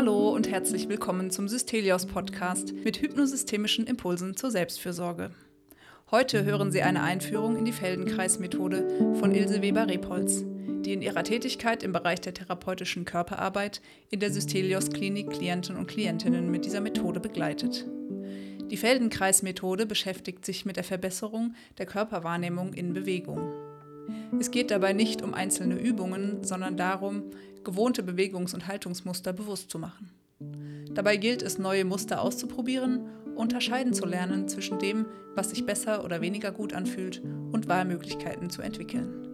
Hallo und herzlich willkommen zum Systelios Podcast mit hypnosystemischen Impulsen zur Selbstfürsorge. Heute hören Sie eine Einführung in die Feldenkreismethode von Ilse Weber-Repolz, die in ihrer Tätigkeit im Bereich der therapeutischen Körperarbeit in der Systelios Klinik Klienten und Klientinnen mit dieser Methode begleitet. Die Feldenkreismethode beschäftigt sich mit der Verbesserung der Körperwahrnehmung in Bewegung. Es geht dabei nicht um einzelne Übungen, sondern darum, gewohnte Bewegungs- und Haltungsmuster bewusst zu machen. Dabei gilt es, neue Muster auszuprobieren, unterscheiden zu lernen zwischen dem, was sich besser oder weniger gut anfühlt und Wahlmöglichkeiten zu entwickeln.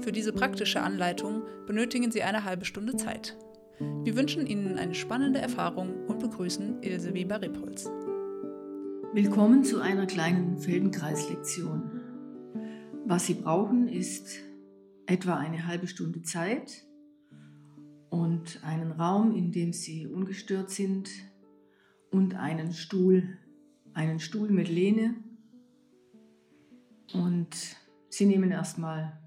Für diese praktische Anleitung benötigen Sie eine halbe Stunde Zeit. Wir wünschen Ihnen eine spannende Erfahrung und begrüßen Ilse Weber-Repolz. Willkommen zu einer kleinen Feldenkreislektion. Was Sie brauchen, ist etwa eine halbe Stunde Zeit und einen Raum, in dem Sie ungestört sind und einen Stuhl, einen Stuhl mit Lehne. Und Sie nehmen erstmal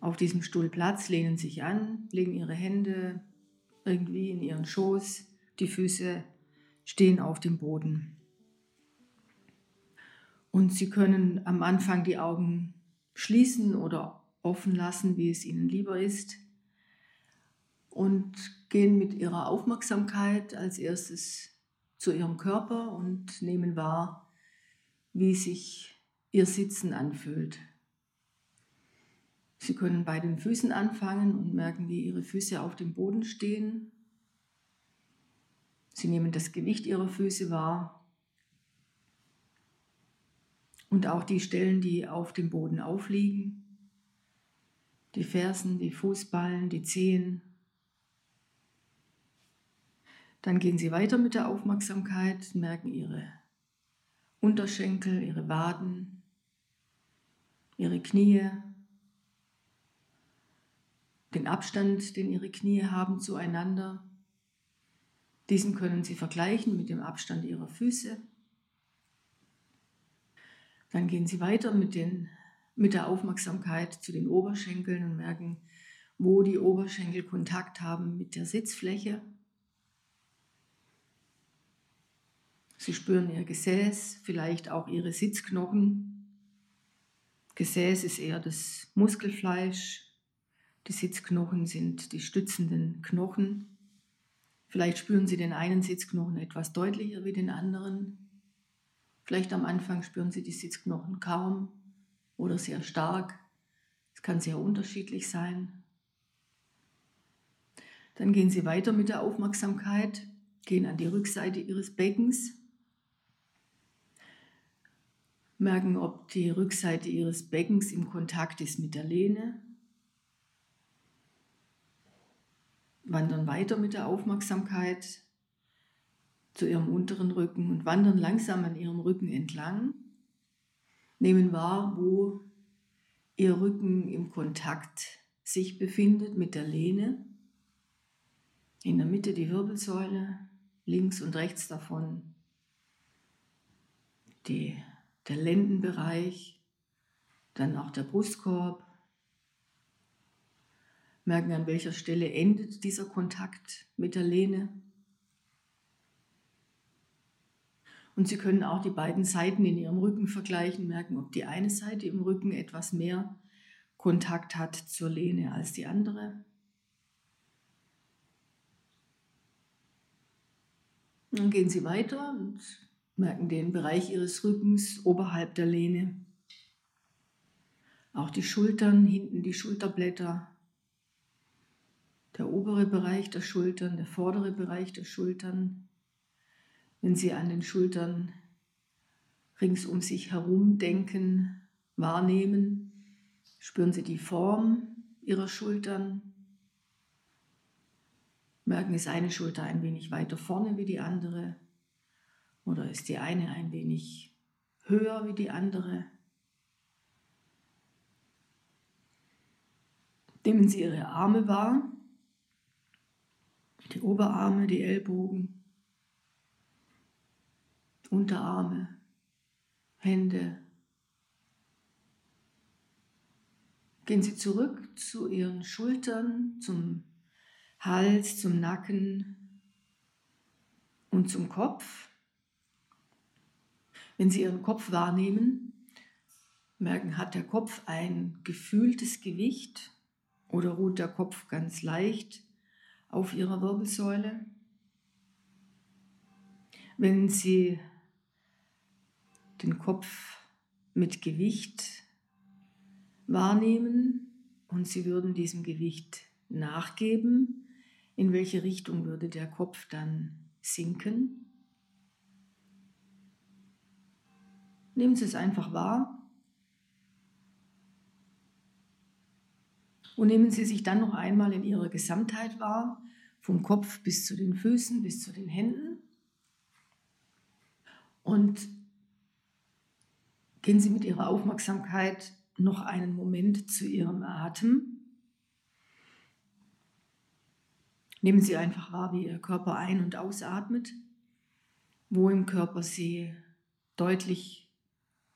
auf diesem Stuhl Platz, lehnen sich an, legen Ihre Hände irgendwie in Ihren Schoß, die Füße stehen auf dem Boden. Und Sie können am Anfang die Augen schließen oder offen lassen, wie es Ihnen lieber ist. Und gehen mit Ihrer Aufmerksamkeit als erstes zu Ihrem Körper und nehmen wahr, wie sich Ihr Sitzen anfühlt. Sie können bei den Füßen anfangen und merken, wie Ihre Füße auf dem Boden stehen. Sie nehmen das Gewicht Ihrer Füße wahr und auch die Stellen, die auf dem Boden aufliegen, die Fersen, die Fußballen, die Zehen. Dann gehen Sie weiter mit der Aufmerksamkeit, merken Ihre Unterschenkel, Ihre Waden, Ihre Knie, den Abstand, den Ihre Knie haben zueinander. Diesen können Sie vergleichen mit dem Abstand Ihrer Füße. Dann gehen Sie weiter mit, den, mit der Aufmerksamkeit zu den Oberschenkeln und merken, wo die Oberschenkel Kontakt haben mit der Sitzfläche. Sie spüren Ihr Gesäß, vielleicht auch Ihre Sitzknochen. Gesäß ist eher das Muskelfleisch, die Sitzknochen sind die stützenden Knochen. Vielleicht spüren Sie den einen Sitzknochen etwas deutlicher wie den anderen. Vielleicht am Anfang spüren Sie die Sitzknochen kaum oder sehr stark. Es kann sehr unterschiedlich sein. Dann gehen Sie weiter mit der Aufmerksamkeit, gehen an die Rückseite Ihres Beckens, merken, ob die Rückseite Ihres Beckens im Kontakt ist mit der Lehne, wandern weiter mit der Aufmerksamkeit zu ihrem unteren Rücken und wandern langsam an ihrem Rücken entlang. Nehmen wahr, wo ihr Rücken im Kontakt sich befindet mit der Lehne. In der Mitte die Wirbelsäule, links und rechts davon die, der Lendenbereich, dann auch der Brustkorb. Merken, an welcher Stelle endet dieser Kontakt mit der Lehne. Und Sie können auch die beiden Seiten in Ihrem Rücken vergleichen, merken, ob die eine Seite im Rücken etwas mehr Kontakt hat zur Lehne als die andere. Dann gehen Sie weiter und merken den Bereich Ihres Rückens oberhalb der Lehne. Auch die Schultern, hinten die Schulterblätter, der obere Bereich der Schultern, der vordere Bereich der Schultern, wenn Sie an den Schultern rings um sich herum denken, wahrnehmen, spüren Sie die Form Ihrer Schultern. Merken, ist eine Schulter ein wenig weiter vorne wie die andere oder ist die eine ein wenig höher wie die andere. Nehmen Sie Ihre Arme wahr, die Oberarme, die Ellbogen. Unterarme, Hände. Gehen Sie zurück zu Ihren Schultern, zum Hals, zum Nacken und zum Kopf. Wenn Sie Ihren Kopf wahrnehmen, merken, hat der Kopf ein gefühltes Gewicht oder ruht der Kopf ganz leicht auf Ihrer Wirbelsäule. Wenn Sie den Kopf mit Gewicht wahrnehmen und Sie würden diesem Gewicht nachgeben, in welche Richtung würde der Kopf dann sinken? Nehmen Sie es einfach wahr und nehmen Sie sich dann noch einmal in Ihrer Gesamtheit wahr, vom Kopf bis zu den Füßen, bis zu den Händen. Und gehen Sie mit Ihrer Aufmerksamkeit noch einen Moment zu Ihrem Atem. Nehmen Sie einfach wahr, wie Ihr Körper ein- und ausatmet, wo im Körper Sie deutlich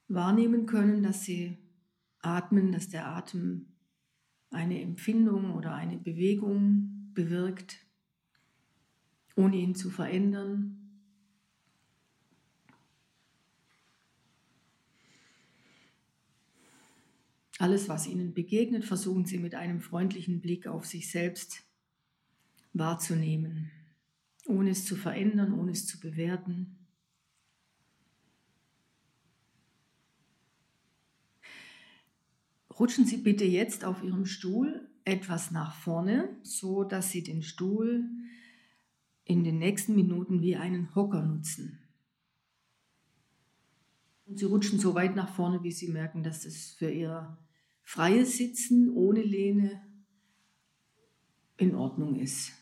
wahrnehmen können, dass Sie atmen, dass der Atem eine Empfindung oder eine Bewegung bewirkt, ohne ihn zu verändern. Alles, was Ihnen begegnet, versuchen Sie mit einem freundlichen Blick auf sich selbst wahrzunehmen, ohne es zu verändern, ohne es zu bewerten. Rutschen Sie bitte jetzt auf Ihrem Stuhl etwas nach vorne, so dass Sie den Stuhl in den nächsten Minuten wie einen Hocker nutzen. Und Sie rutschen so weit nach vorne, wie Sie merken, dass es für Ihr freies Sitzen ohne Lehne in Ordnung ist.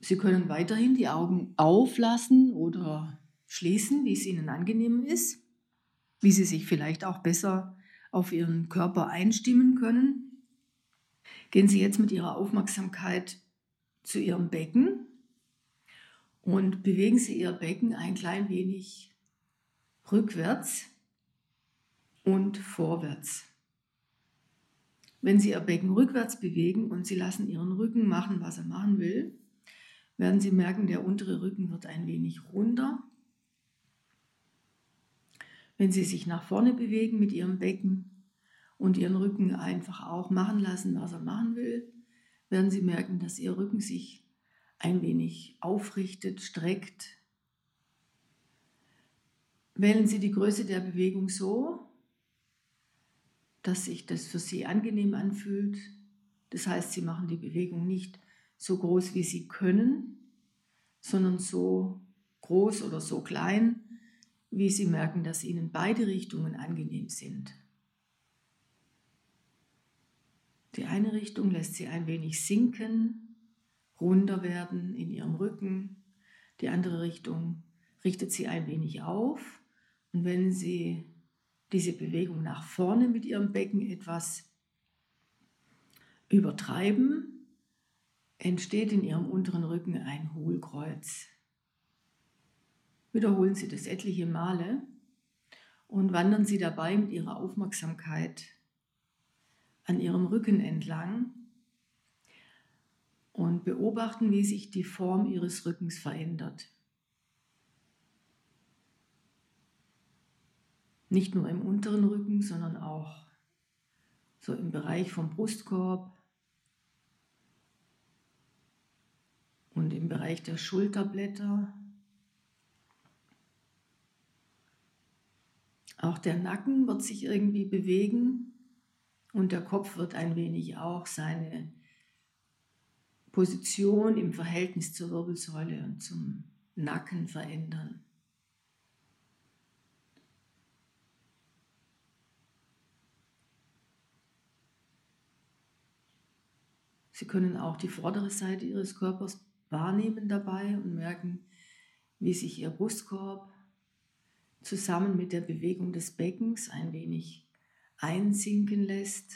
Sie können weiterhin die Augen auflassen oder schließen, wie es Ihnen angenehm ist wie sie sich vielleicht auch besser auf ihren Körper einstimmen können. Gehen Sie jetzt mit Ihrer Aufmerksamkeit zu Ihrem Becken und bewegen Sie Ihr Becken ein klein wenig rückwärts und vorwärts. Wenn Sie Ihr Becken rückwärts bewegen und Sie lassen Ihren Rücken machen, was er machen will, werden Sie merken, der untere Rücken wird ein wenig runder wenn Sie sich nach vorne bewegen mit Ihrem Becken und Ihren Rücken einfach auch machen lassen, was er machen will, werden Sie merken, dass Ihr Rücken sich ein wenig aufrichtet, streckt. Wählen Sie die Größe der Bewegung so, dass sich das für Sie angenehm anfühlt. Das heißt, Sie machen die Bewegung nicht so groß, wie Sie können, sondern so groß oder so klein, wie Sie merken, dass Ihnen beide Richtungen angenehm sind. Die eine Richtung lässt Sie ein wenig sinken, runder werden in Ihrem Rücken. Die andere Richtung richtet Sie ein wenig auf. Und wenn Sie diese Bewegung nach vorne mit Ihrem Becken etwas übertreiben, entsteht in Ihrem unteren Rücken ein Hohlkreuz. Wiederholen Sie das etliche Male und wandern Sie dabei mit Ihrer Aufmerksamkeit an Ihrem Rücken entlang und beobachten, wie sich die Form Ihres Rückens verändert. Nicht nur im unteren Rücken, sondern auch so im Bereich vom Brustkorb und im Bereich der Schulterblätter Auch der Nacken wird sich irgendwie bewegen und der Kopf wird ein wenig auch seine Position im Verhältnis zur Wirbelsäule und zum Nacken verändern. Sie können auch die vordere Seite Ihres Körpers wahrnehmen dabei und merken, wie sich Ihr Brustkorb zusammen mit der Bewegung des Beckens ein wenig einsinken lässt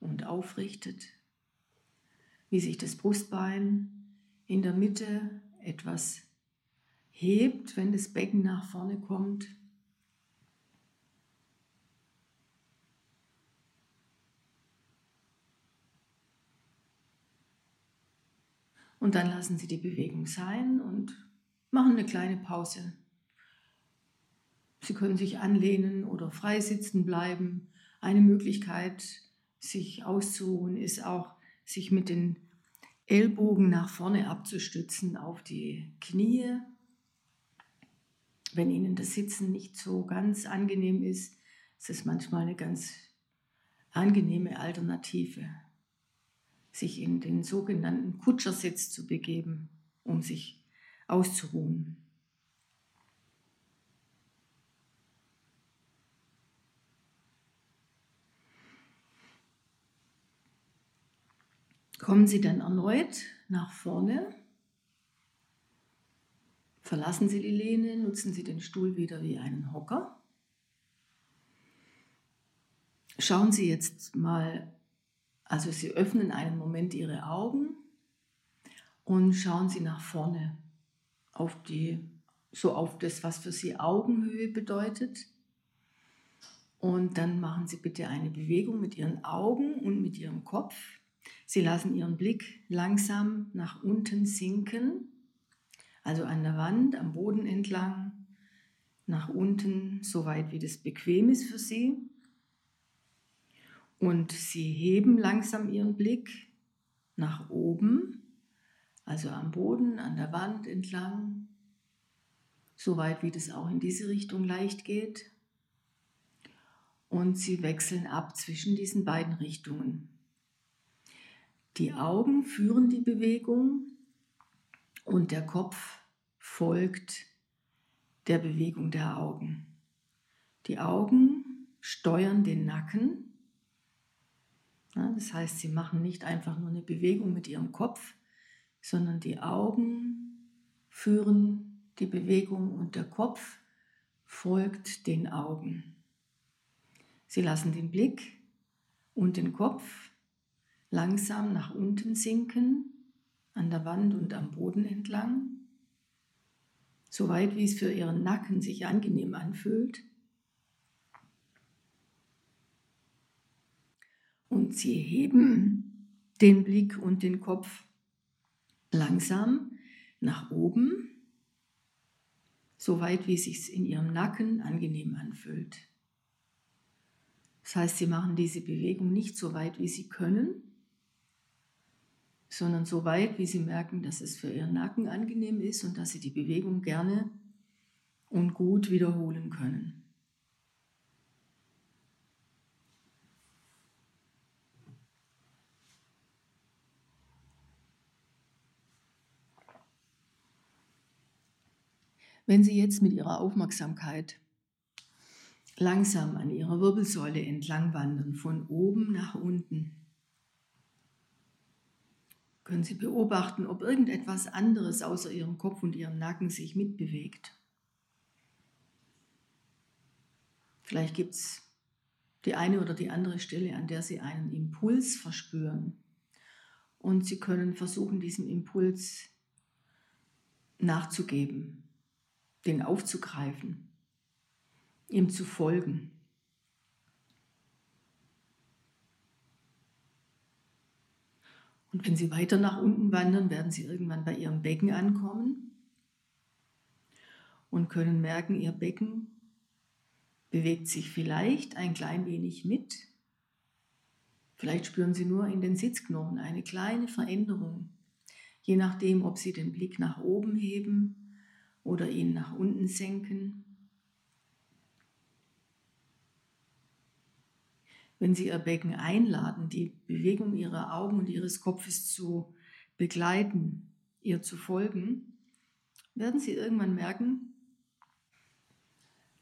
und aufrichtet, wie sich das Brustbein in der Mitte etwas hebt, wenn das Becken nach vorne kommt. Und dann lassen Sie die Bewegung sein und machen eine kleine Pause. Sie können sich anlehnen oder frei sitzen bleiben. Eine Möglichkeit, sich auszuruhen, ist auch, sich mit den Ellbogen nach vorne abzustützen auf die Knie. Wenn Ihnen das Sitzen nicht so ganz angenehm ist, ist es manchmal eine ganz angenehme Alternative, sich in den sogenannten Kutschersitz zu begeben, um sich auszuruhen. Kommen Sie dann erneut nach vorne. Verlassen Sie die Lehne, nutzen Sie den Stuhl wieder wie einen Hocker. Schauen Sie jetzt mal, also Sie öffnen einen Moment Ihre Augen und schauen Sie nach vorne auf die, so auf das, was für Sie Augenhöhe bedeutet. Und dann machen Sie bitte eine Bewegung mit Ihren Augen und mit Ihrem Kopf. Sie lassen Ihren Blick langsam nach unten sinken, also an der Wand, am Boden entlang, nach unten, so weit wie das bequem ist für Sie. Und Sie heben langsam Ihren Blick nach oben, also am Boden, an der Wand entlang, so weit wie das auch in diese Richtung leicht geht. Und Sie wechseln ab zwischen diesen beiden Richtungen. Die Augen führen die Bewegung und der Kopf folgt der Bewegung der Augen. Die Augen steuern den Nacken. das heißt, sie machen nicht einfach nur eine Bewegung mit ihrem Kopf, sondern die Augen führen die Bewegung und der Kopf folgt den Augen. Sie lassen den Blick und den Kopf langsam nach unten sinken, an der Wand und am Boden entlang, so weit wie es für ihren Nacken sich angenehm anfühlt. Und sie heben den Blick und den Kopf langsam nach oben, so weit wie es sich in ihrem Nacken angenehm anfühlt. Das heißt, sie machen diese Bewegung nicht so weit, wie sie können, sondern so weit, wie sie merken, dass es für ihren Nacken angenehm ist und dass sie die Bewegung gerne und gut wiederholen können. Wenn Sie jetzt mit Ihrer Aufmerksamkeit langsam an Ihrer Wirbelsäule entlang wandern, von oben nach unten, können Sie beobachten, ob irgendetwas anderes außer Ihrem Kopf und Ihrem Nacken sich mitbewegt. Vielleicht gibt es die eine oder die andere Stelle, an der Sie einen Impuls verspüren. Und Sie können versuchen, diesem Impuls nachzugeben, den aufzugreifen, ihm zu folgen. Und wenn Sie weiter nach unten wandern, werden Sie irgendwann bei Ihrem Becken ankommen und können merken, Ihr Becken bewegt sich vielleicht ein klein wenig mit. Vielleicht spüren Sie nur in den Sitzknochen eine kleine Veränderung, je nachdem, ob Sie den Blick nach oben heben oder ihn nach unten senken. Wenn Sie Ihr Becken einladen, die Bewegung Ihrer Augen und Ihres Kopfes zu begleiten, ihr zu folgen, werden Sie irgendwann merken,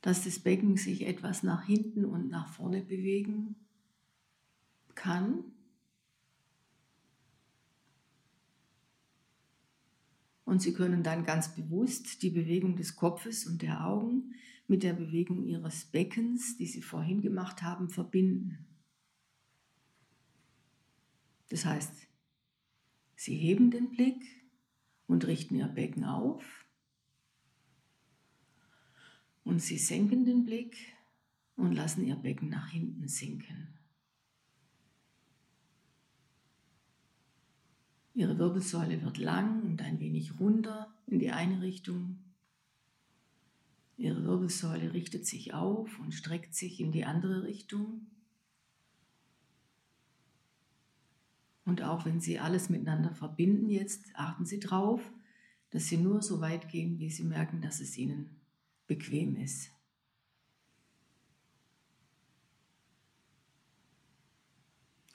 dass das Becken sich etwas nach hinten und nach vorne bewegen kann. Und Sie können dann ganz bewusst die Bewegung des Kopfes und der Augen mit der Bewegung Ihres Beckens, die Sie vorhin gemacht haben, verbinden. Das heißt, Sie heben den Blick und richten Ihr Becken auf und Sie senken den Blick und lassen Ihr Becken nach hinten sinken. Ihre Wirbelsäule wird lang und ein wenig runter in die eine Richtung. Ihre Wirbelsäule richtet sich auf und streckt sich in die andere Richtung. Und auch wenn Sie alles miteinander verbinden jetzt, achten Sie darauf, dass Sie nur so weit gehen, wie Sie merken, dass es Ihnen bequem ist.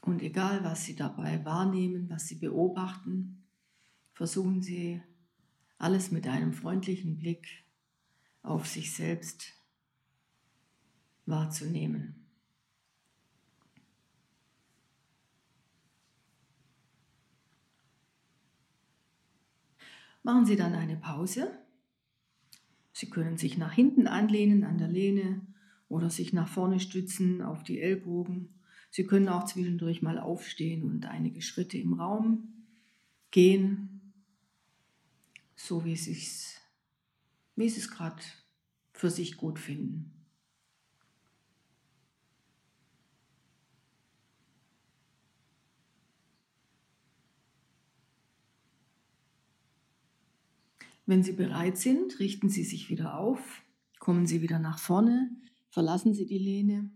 Und egal, was Sie dabei wahrnehmen, was Sie beobachten, versuchen Sie alles mit einem freundlichen Blick auf sich selbst wahrzunehmen. Machen Sie dann eine Pause. Sie können sich nach hinten anlehnen an der Lehne oder sich nach vorne stützen auf die Ellbogen. Sie können auch zwischendurch mal aufstehen und einige Schritte im Raum gehen, so wie es, wie Sie es gerade für sich gut finden. Wenn Sie bereit sind, richten Sie sich wieder auf, kommen Sie wieder nach vorne, verlassen Sie die Lehne.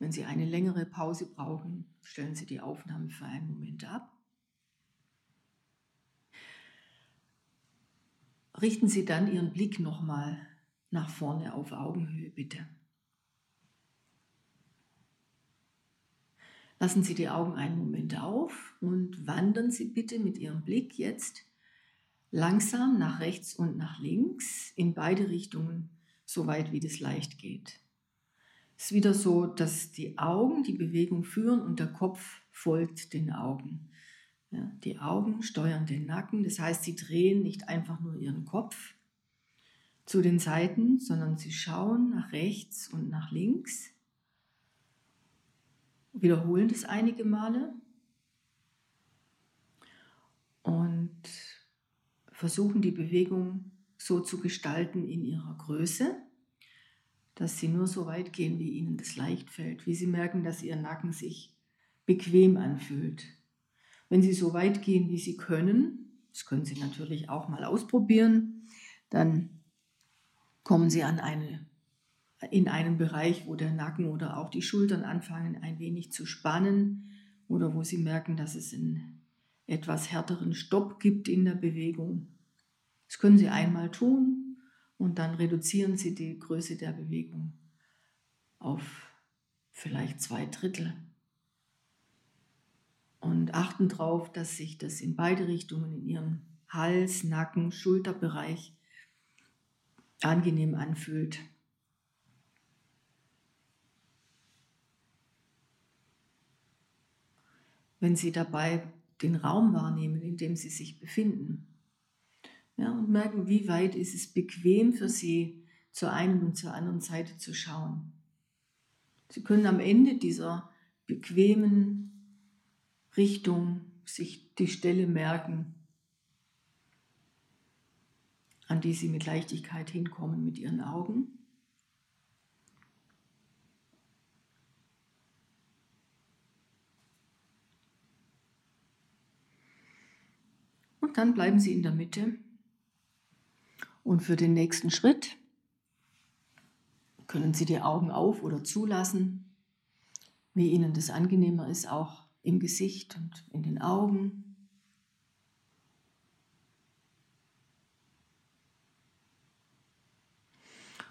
Wenn Sie eine längere Pause brauchen, stellen Sie die Aufnahme für einen Moment ab. Richten Sie dann Ihren Blick nochmal nach vorne auf Augenhöhe, bitte. Lassen Sie die Augen einen Moment auf und wandern Sie bitte mit Ihrem Blick jetzt langsam nach rechts und nach links in beide Richtungen, so weit wie das leicht geht. Es ist wieder so, dass die Augen die Bewegung führen und der Kopf folgt den Augen. Ja, die Augen steuern den Nacken, das heißt, sie drehen nicht einfach nur ihren Kopf zu den Seiten, sondern sie schauen nach rechts und nach links, wiederholen das einige Male und versuchen die Bewegung so zu gestalten in ihrer Größe, dass sie nur so weit gehen, wie ihnen das leicht fällt, wie sie merken, dass ihr Nacken sich bequem anfühlt. Wenn sie so weit gehen, wie sie können, das können sie natürlich auch mal ausprobieren, dann kommen sie an eine, in einen Bereich, wo der Nacken oder auch die Schultern anfangen ein wenig zu spannen oder wo sie merken, dass es einen etwas härteren Stopp gibt in der Bewegung. Das können Sie einmal tun und dann reduzieren Sie die Größe der Bewegung auf vielleicht zwei Drittel. Und achten darauf, dass sich das in beide Richtungen in Ihrem Hals, Nacken, Schulterbereich angenehm anfühlt. Wenn Sie dabei den Raum wahrnehmen, in dem Sie sich befinden, ja, und merken, wie weit ist es bequem für Sie, zur einen und zur anderen Seite zu schauen. Sie können am Ende dieser bequemen Richtung sich die Stelle merken, an die Sie mit Leichtigkeit hinkommen mit Ihren Augen. Und dann bleiben Sie in der Mitte und für den nächsten Schritt können Sie die Augen auf oder zulassen, wie Ihnen das angenehmer ist, auch im Gesicht und in den Augen.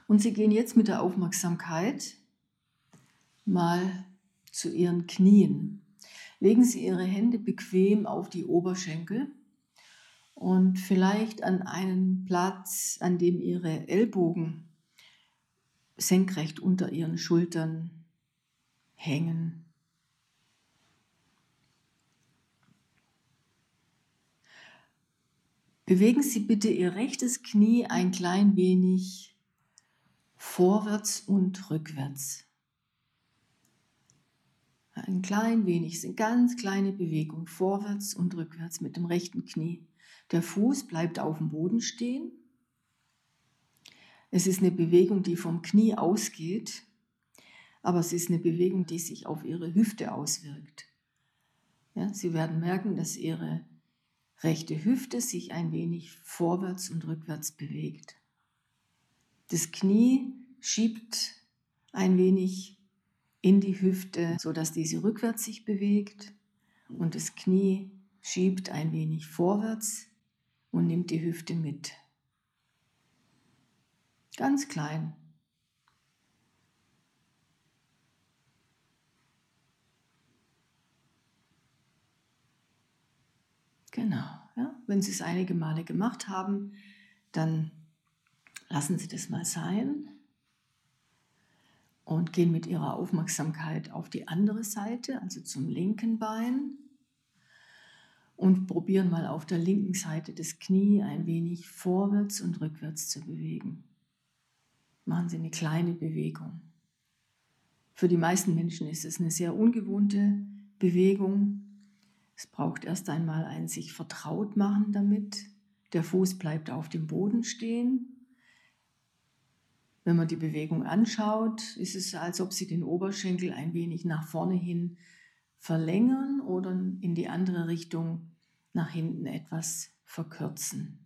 Und Sie gehen jetzt mit der Aufmerksamkeit mal zu Ihren Knien. Legen Sie Ihre Hände bequem auf die Oberschenkel und vielleicht an einen Platz, an dem ihre Ellbogen senkrecht unter ihren Schultern hängen. Bewegen Sie bitte Ihr rechtes Knie ein klein wenig vorwärts und rückwärts. Ein klein wenig, eine ganz kleine Bewegung vorwärts und rückwärts mit dem rechten Knie. Der Fuß bleibt auf dem Boden stehen. Es ist eine Bewegung, die vom Knie ausgeht, aber es ist eine Bewegung, die sich auf Ihre Hüfte auswirkt. Ja, Sie werden merken, dass Ihre rechte Hüfte sich ein wenig vorwärts und rückwärts bewegt. Das Knie schiebt ein wenig in die Hüfte, sodass diese rückwärts sich bewegt und das Knie schiebt ein wenig vorwärts und nimmt die Hüfte mit. Ganz klein. Genau. Ja. Wenn Sie es einige Male gemacht haben, dann lassen Sie das mal sein und gehen mit Ihrer Aufmerksamkeit auf die andere Seite, also zum linken Bein und probieren mal auf der linken Seite das Knie ein wenig vorwärts und rückwärts zu bewegen. Machen Sie eine kleine Bewegung. Für die meisten Menschen ist es eine sehr ungewohnte Bewegung. Es braucht erst einmal ein sich vertraut machen damit. Der Fuß bleibt auf dem Boden stehen. Wenn man die Bewegung anschaut, ist es, als ob Sie den Oberschenkel ein wenig nach vorne hin verlängern oder in die andere Richtung nach hinten etwas verkürzen.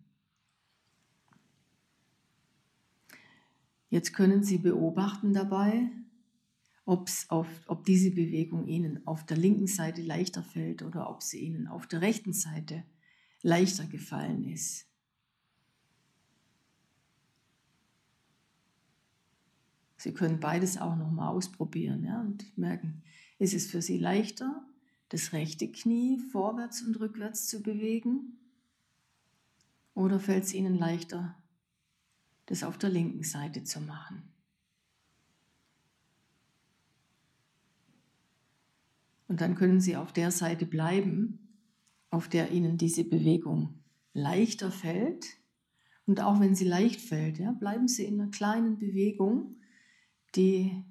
Jetzt können Sie beobachten dabei, ob's auf, ob diese Bewegung Ihnen auf der linken Seite leichter fällt oder ob sie Ihnen auf der rechten Seite leichter gefallen ist. Sie können beides auch nochmal ausprobieren ja, und merken, ist es für Sie leichter, das rechte Knie vorwärts und rückwärts zu bewegen? Oder fällt es Ihnen leichter, das auf der linken Seite zu machen? Und dann können Sie auf der Seite bleiben, auf der Ihnen diese Bewegung leichter fällt. Und auch wenn sie leicht fällt, ja, bleiben Sie in einer kleinen Bewegung. Die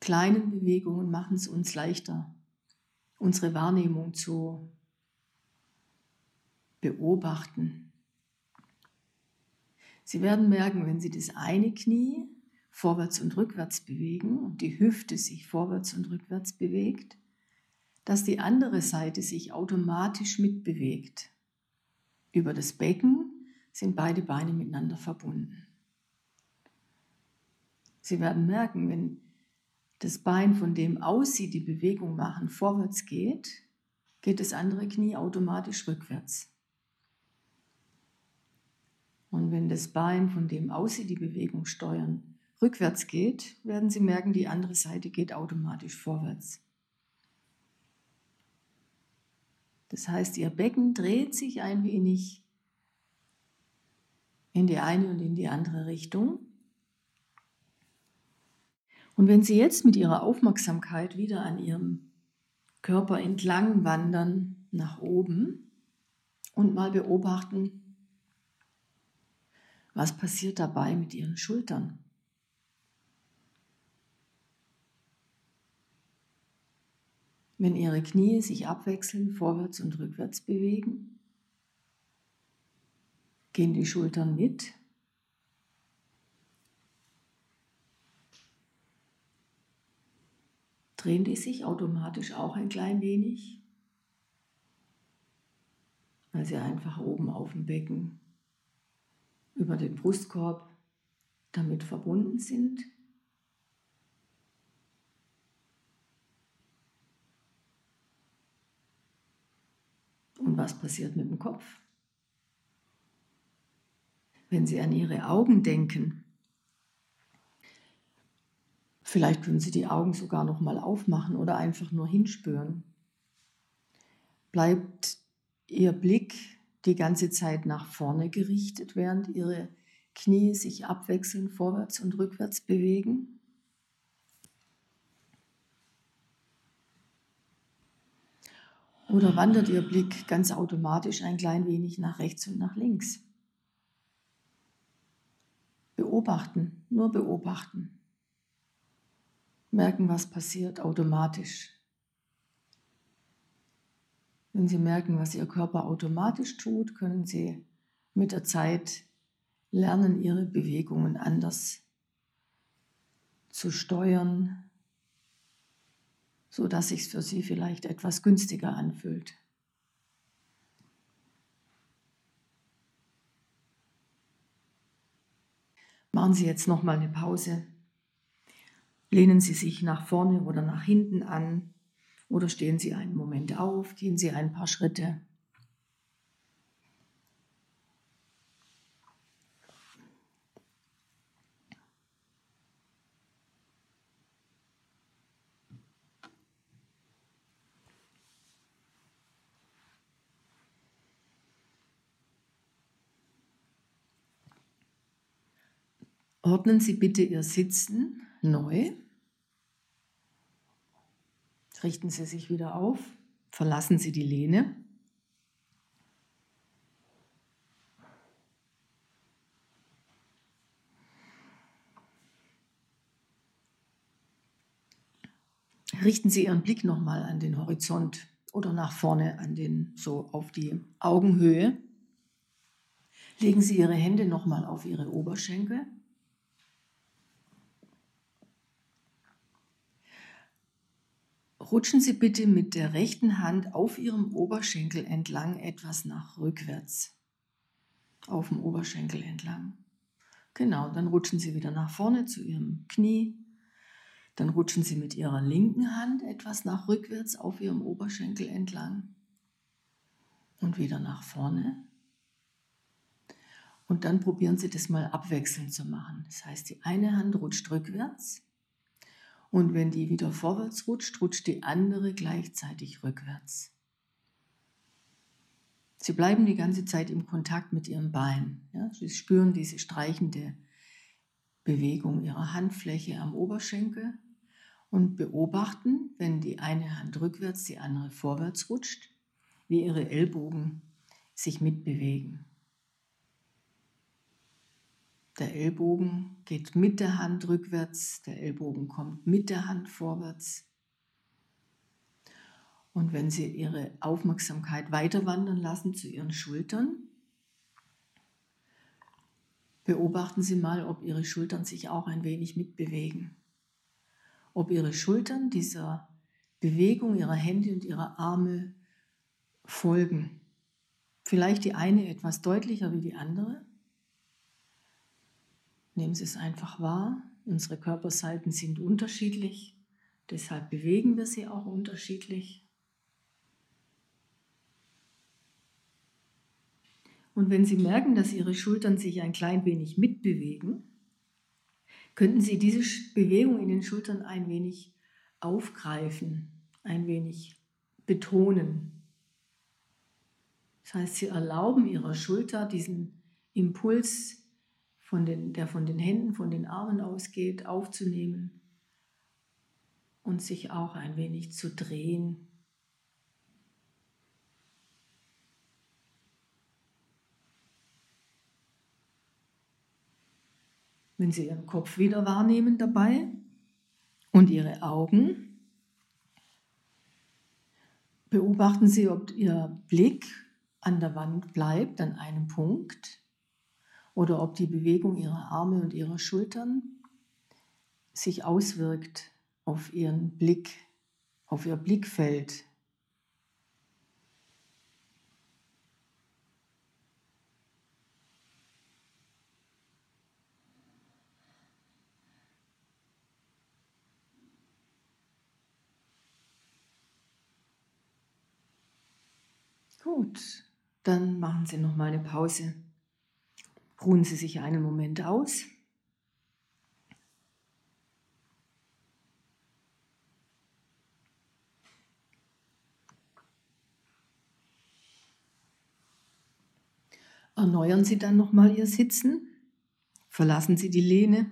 kleinen Bewegungen machen es uns leichter, unsere Wahrnehmung zu beobachten. Sie werden merken, wenn Sie das eine Knie vorwärts und rückwärts bewegen und die Hüfte sich vorwärts und rückwärts bewegt, dass die andere Seite sich automatisch mitbewegt. Über das Becken sind beide Beine miteinander verbunden. Sie werden merken, wenn das Bein, von dem aus Sie die Bewegung machen, vorwärts geht, geht das andere Knie automatisch rückwärts. Und wenn das Bein, von dem aus Sie die Bewegung steuern, rückwärts geht, werden Sie merken, die andere Seite geht automatisch vorwärts. Das heißt, Ihr Becken dreht sich ein wenig in die eine und in die andere Richtung. Und wenn Sie jetzt mit Ihrer Aufmerksamkeit wieder an Ihrem Körper entlang wandern nach oben und mal beobachten, was passiert dabei mit Ihren Schultern? Wenn Ihre Knie sich abwechselnd vorwärts und rückwärts bewegen, gehen die Schultern mit. Drehen die sich automatisch auch ein klein wenig, weil sie einfach oben auf dem Becken über den Brustkorb damit verbunden sind. Und was passiert mit dem Kopf? Wenn Sie an Ihre Augen denken, vielleicht können Sie die Augen sogar noch mal aufmachen oder einfach nur hinspüren. Bleibt Ihr Blick die ganze Zeit nach vorne gerichtet, während Ihre Knie sich abwechselnd vorwärts und rückwärts bewegen? Oder wandert Ihr Blick ganz automatisch ein klein wenig nach rechts und nach links? Beobachten, nur beobachten. Merken, was passiert automatisch. Wenn Sie merken, was Ihr Körper automatisch tut, können Sie mit der Zeit lernen, Ihre Bewegungen anders zu steuern, so dass sich für sie vielleicht etwas günstiger anfühlt. Machen Sie jetzt noch mal eine Pause. Lehnen Sie sich nach vorne oder nach hinten an oder stehen Sie einen Moment auf, gehen Sie ein paar Schritte. Ordnen Sie bitte Ihr Sitzen neu. Richten Sie sich wieder auf. Verlassen Sie die Lehne. Richten Sie Ihren Blick nochmal an den Horizont oder nach vorne an den, so auf die Augenhöhe. Legen Sie Ihre Hände nochmal auf Ihre Oberschenkel. Rutschen Sie bitte mit der rechten Hand auf Ihrem Oberschenkel entlang etwas nach rückwärts. Auf dem Oberschenkel entlang. Genau, dann rutschen Sie wieder nach vorne zu Ihrem Knie. Dann rutschen Sie mit Ihrer linken Hand etwas nach rückwärts auf Ihrem Oberschenkel entlang. Und wieder nach vorne. Und dann probieren Sie das mal abwechselnd zu machen. Das heißt, die eine Hand rutscht rückwärts und wenn die wieder vorwärts rutscht, rutscht die andere gleichzeitig rückwärts. Sie bleiben die ganze Zeit im Kontakt mit ihrem Bein. Ja? Sie spüren diese streichende Bewegung ihrer Handfläche am Oberschenkel und beobachten, wenn die eine Hand rückwärts, die andere vorwärts rutscht, wie ihre Ellbogen sich mitbewegen. Der Ellbogen geht mit der Hand rückwärts, der Ellbogen kommt mit der Hand vorwärts. Und wenn Sie Ihre Aufmerksamkeit weiter wandern lassen zu Ihren Schultern, beobachten Sie mal, ob Ihre Schultern sich auch ein wenig mitbewegen. Ob Ihre Schultern dieser Bewegung Ihrer Hände und Ihrer Arme folgen. Vielleicht die eine etwas deutlicher wie die andere. Nehmen Sie es einfach wahr. Unsere Körperseiten sind unterschiedlich, deshalb bewegen wir sie auch unterschiedlich. Und wenn Sie merken, dass Ihre Schultern sich ein klein wenig mitbewegen, könnten Sie diese Bewegung in den Schultern ein wenig aufgreifen, ein wenig betonen. Das heißt, Sie erlauben Ihrer Schulter diesen Impuls von den, der von den Händen, von den Armen ausgeht, aufzunehmen und sich auch ein wenig zu drehen. Wenn Sie Ihren Kopf wieder wahrnehmen dabei und Ihre Augen, beobachten Sie, ob Ihr Blick an der Wand bleibt, an einem Punkt oder ob die Bewegung ihrer Arme und ihrer Schultern sich auswirkt auf ihren Blick, auf ihr Blickfeld. Gut, dann machen Sie noch mal eine Pause. Ruhen Sie sich einen Moment aus. Erneuern Sie dann nochmal Ihr Sitzen. Verlassen Sie die Lehne.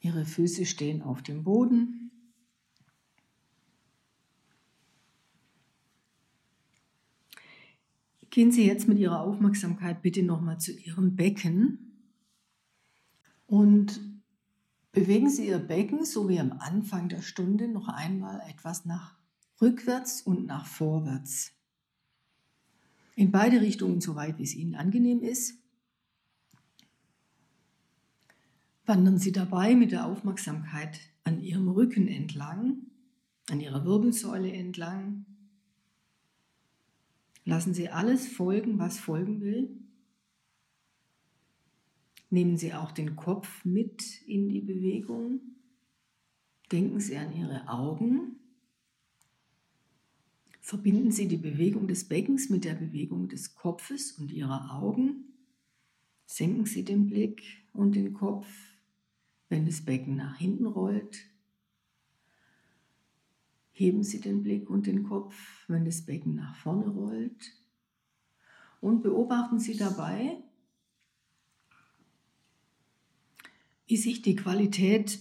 Ihre Füße stehen auf dem Boden. Gehen Sie jetzt mit Ihrer Aufmerksamkeit bitte nochmal zu Ihrem Becken und bewegen Sie Ihr Becken, so wie am Anfang der Stunde, noch einmal etwas nach rückwärts und nach vorwärts. In beide Richtungen, soweit wie es Ihnen angenehm ist. Wandern Sie dabei mit der Aufmerksamkeit an Ihrem Rücken entlang, an Ihrer Wirbelsäule entlang, Lassen Sie alles folgen, was folgen will. Nehmen Sie auch den Kopf mit in die Bewegung. Denken Sie an Ihre Augen. Verbinden Sie die Bewegung des Beckens mit der Bewegung des Kopfes und Ihrer Augen. Senken Sie den Blick und den Kopf, wenn das Becken nach hinten rollt. Heben Sie den Blick und den Kopf, wenn das Becken nach vorne rollt. Und beobachten Sie dabei, wie sich die Qualität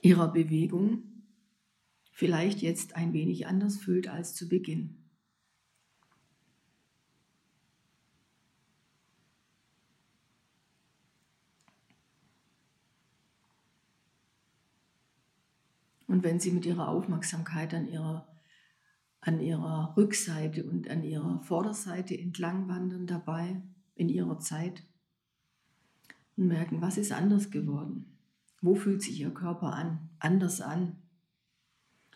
Ihrer Bewegung vielleicht jetzt ein wenig anders fühlt als zu Beginn. Wenn Sie mit Ihrer Aufmerksamkeit an Ihrer, an ihrer Rückseite und an Ihrer Vorderseite entlang wandern dabei in Ihrer Zeit und merken, was ist anders geworden? Wo fühlt sich Ihr Körper an, anders an?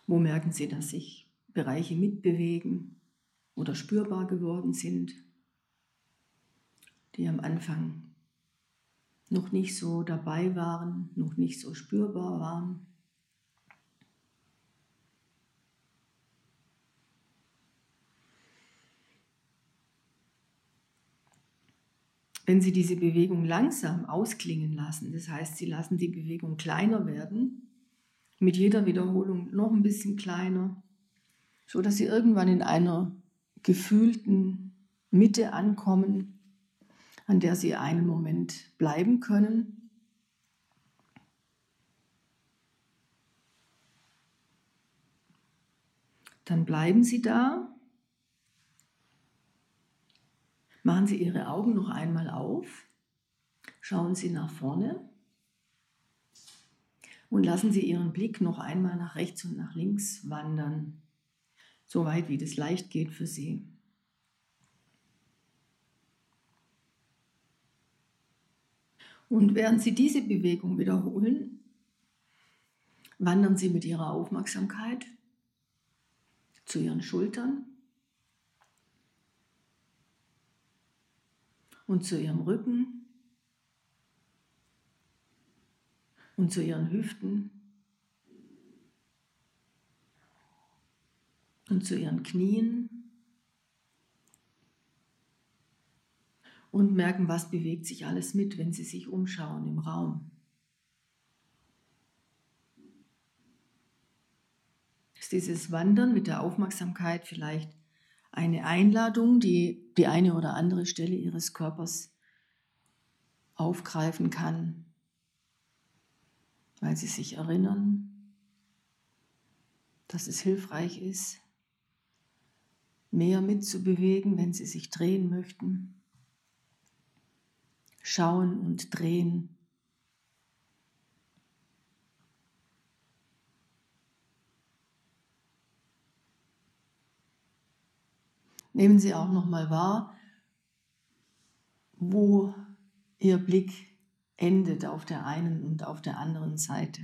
Wo merken Sie, dass sich Bereiche mitbewegen oder spürbar geworden sind, die am Anfang noch nicht so dabei waren, noch nicht so spürbar waren? Wenn Sie diese Bewegung langsam ausklingen lassen, das heißt, Sie lassen die Bewegung kleiner werden, mit jeder Wiederholung noch ein bisschen kleiner, so dass Sie irgendwann in einer gefühlten Mitte ankommen, an der Sie einen Moment bleiben können. Dann bleiben Sie da Machen Sie Ihre Augen noch einmal auf, schauen Sie nach vorne. Und lassen Sie Ihren Blick noch einmal nach rechts und nach links wandern, so weit wie das leicht geht für Sie. Und während Sie diese Bewegung wiederholen, wandern Sie mit Ihrer Aufmerksamkeit zu Ihren Schultern und zu ihrem Rücken und zu ihren Hüften und zu ihren Knien und merken, was bewegt sich alles mit, wenn sie sich umschauen im Raum. Ist dieses Wandern mit der Aufmerksamkeit vielleicht eine Einladung, die die eine oder andere Stelle ihres Körpers aufgreifen kann, weil sie sich erinnern, dass es hilfreich ist, mehr mitzubewegen, wenn sie sich drehen möchten. Schauen und drehen Nehmen Sie auch noch mal wahr, wo Ihr Blick endet auf der einen und auf der anderen Seite.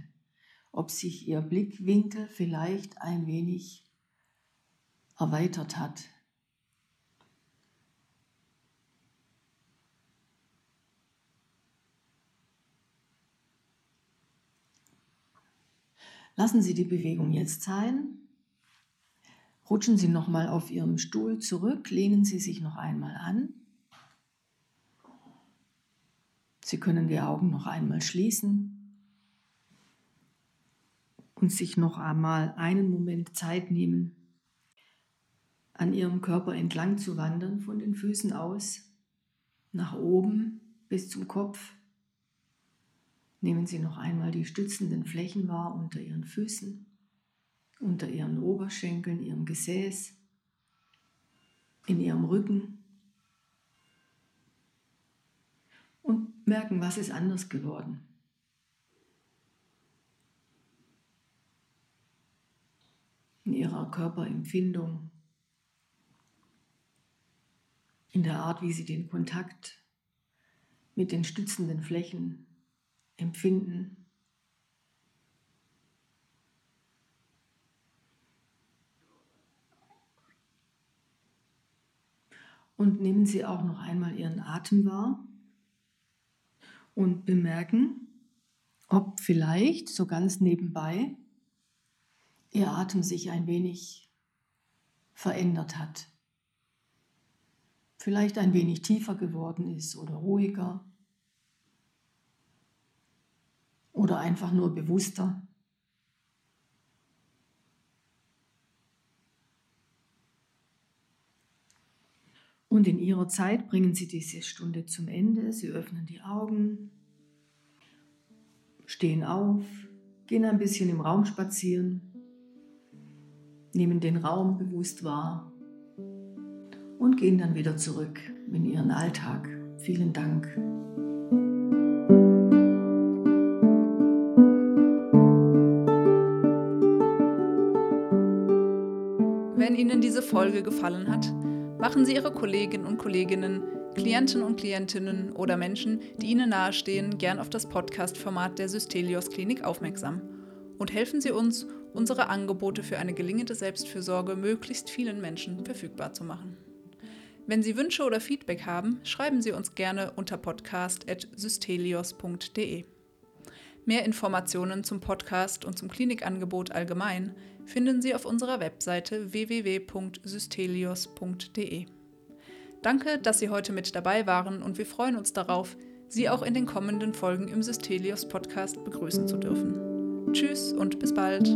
Ob sich Ihr Blickwinkel vielleicht ein wenig erweitert hat. Lassen Sie die Bewegung jetzt sein. Rutschen Sie nochmal auf Ihrem Stuhl zurück, lehnen Sie sich noch einmal an. Sie können die Augen noch einmal schließen und sich noch einmal einen Moment Zeit nehmen, an Ihrem Körper entlang zu wandern, von den Füßen aus, nach oben bis zum Kopf. Nehmen Sie noch einmal die stützenden Flächen wahr unter Ihren Füßen unter ihren Oberschenkeln, ihrem Gesäß, in ihrem Rücken und merken, was ist anders geworden. In ihrer Körperempfindung, in der Art, wie sie den Kontakt mit den stützenden Flächen empfinden. Und nehmen Sie auch noch einmal Ihren Atem wahr und bemerken, ob vielleicht so ganz nebenbei Ihr Atem sich ein wenig verändert hat. Vielleicht ein wenig tiefer geworden ist oder ruhiger oder einfach nur bewusster. Und in Ihrer Zeit bringen Sie diese Stunde zum Ende. Sie öffnen die Augen, stehen auf, gehen ein bisschen im Raum spazieren nehmen den Raum bewusst wahr und gehen dann wieder zurück in ihren Alltag. Vielen Dank. Wenn Ihnen diese Folge gefallen hat, machen Sie Ihre Kolleginnen und Kolleginnen, Klienten und Klientinnen oder Menschen, die Ihnen nahestehen, gern auf das Podcast-Format der Systelios Klinik aufmerksam und helfen Sie uns, unsere Angebote für eine gelingende Selbstfürsorge möglichst vielen Menschen verfügbar zu machen. Wenn Sie Wünsche oder Feedback haben, schreiben Sie uns gerne unter podcast.systelios.de. Mehr Informationen zum Podcast und zum Klinikangebot allgemein finden Sie auf unserer Webseite www.systelios.de. Danke, dass Sie heute mit dabei waren und wir freuen uns darauf, Sie auch in den kommenden Folgen im Systelios Podcast begrüßen zu dürfen. Tschüss und bis bald.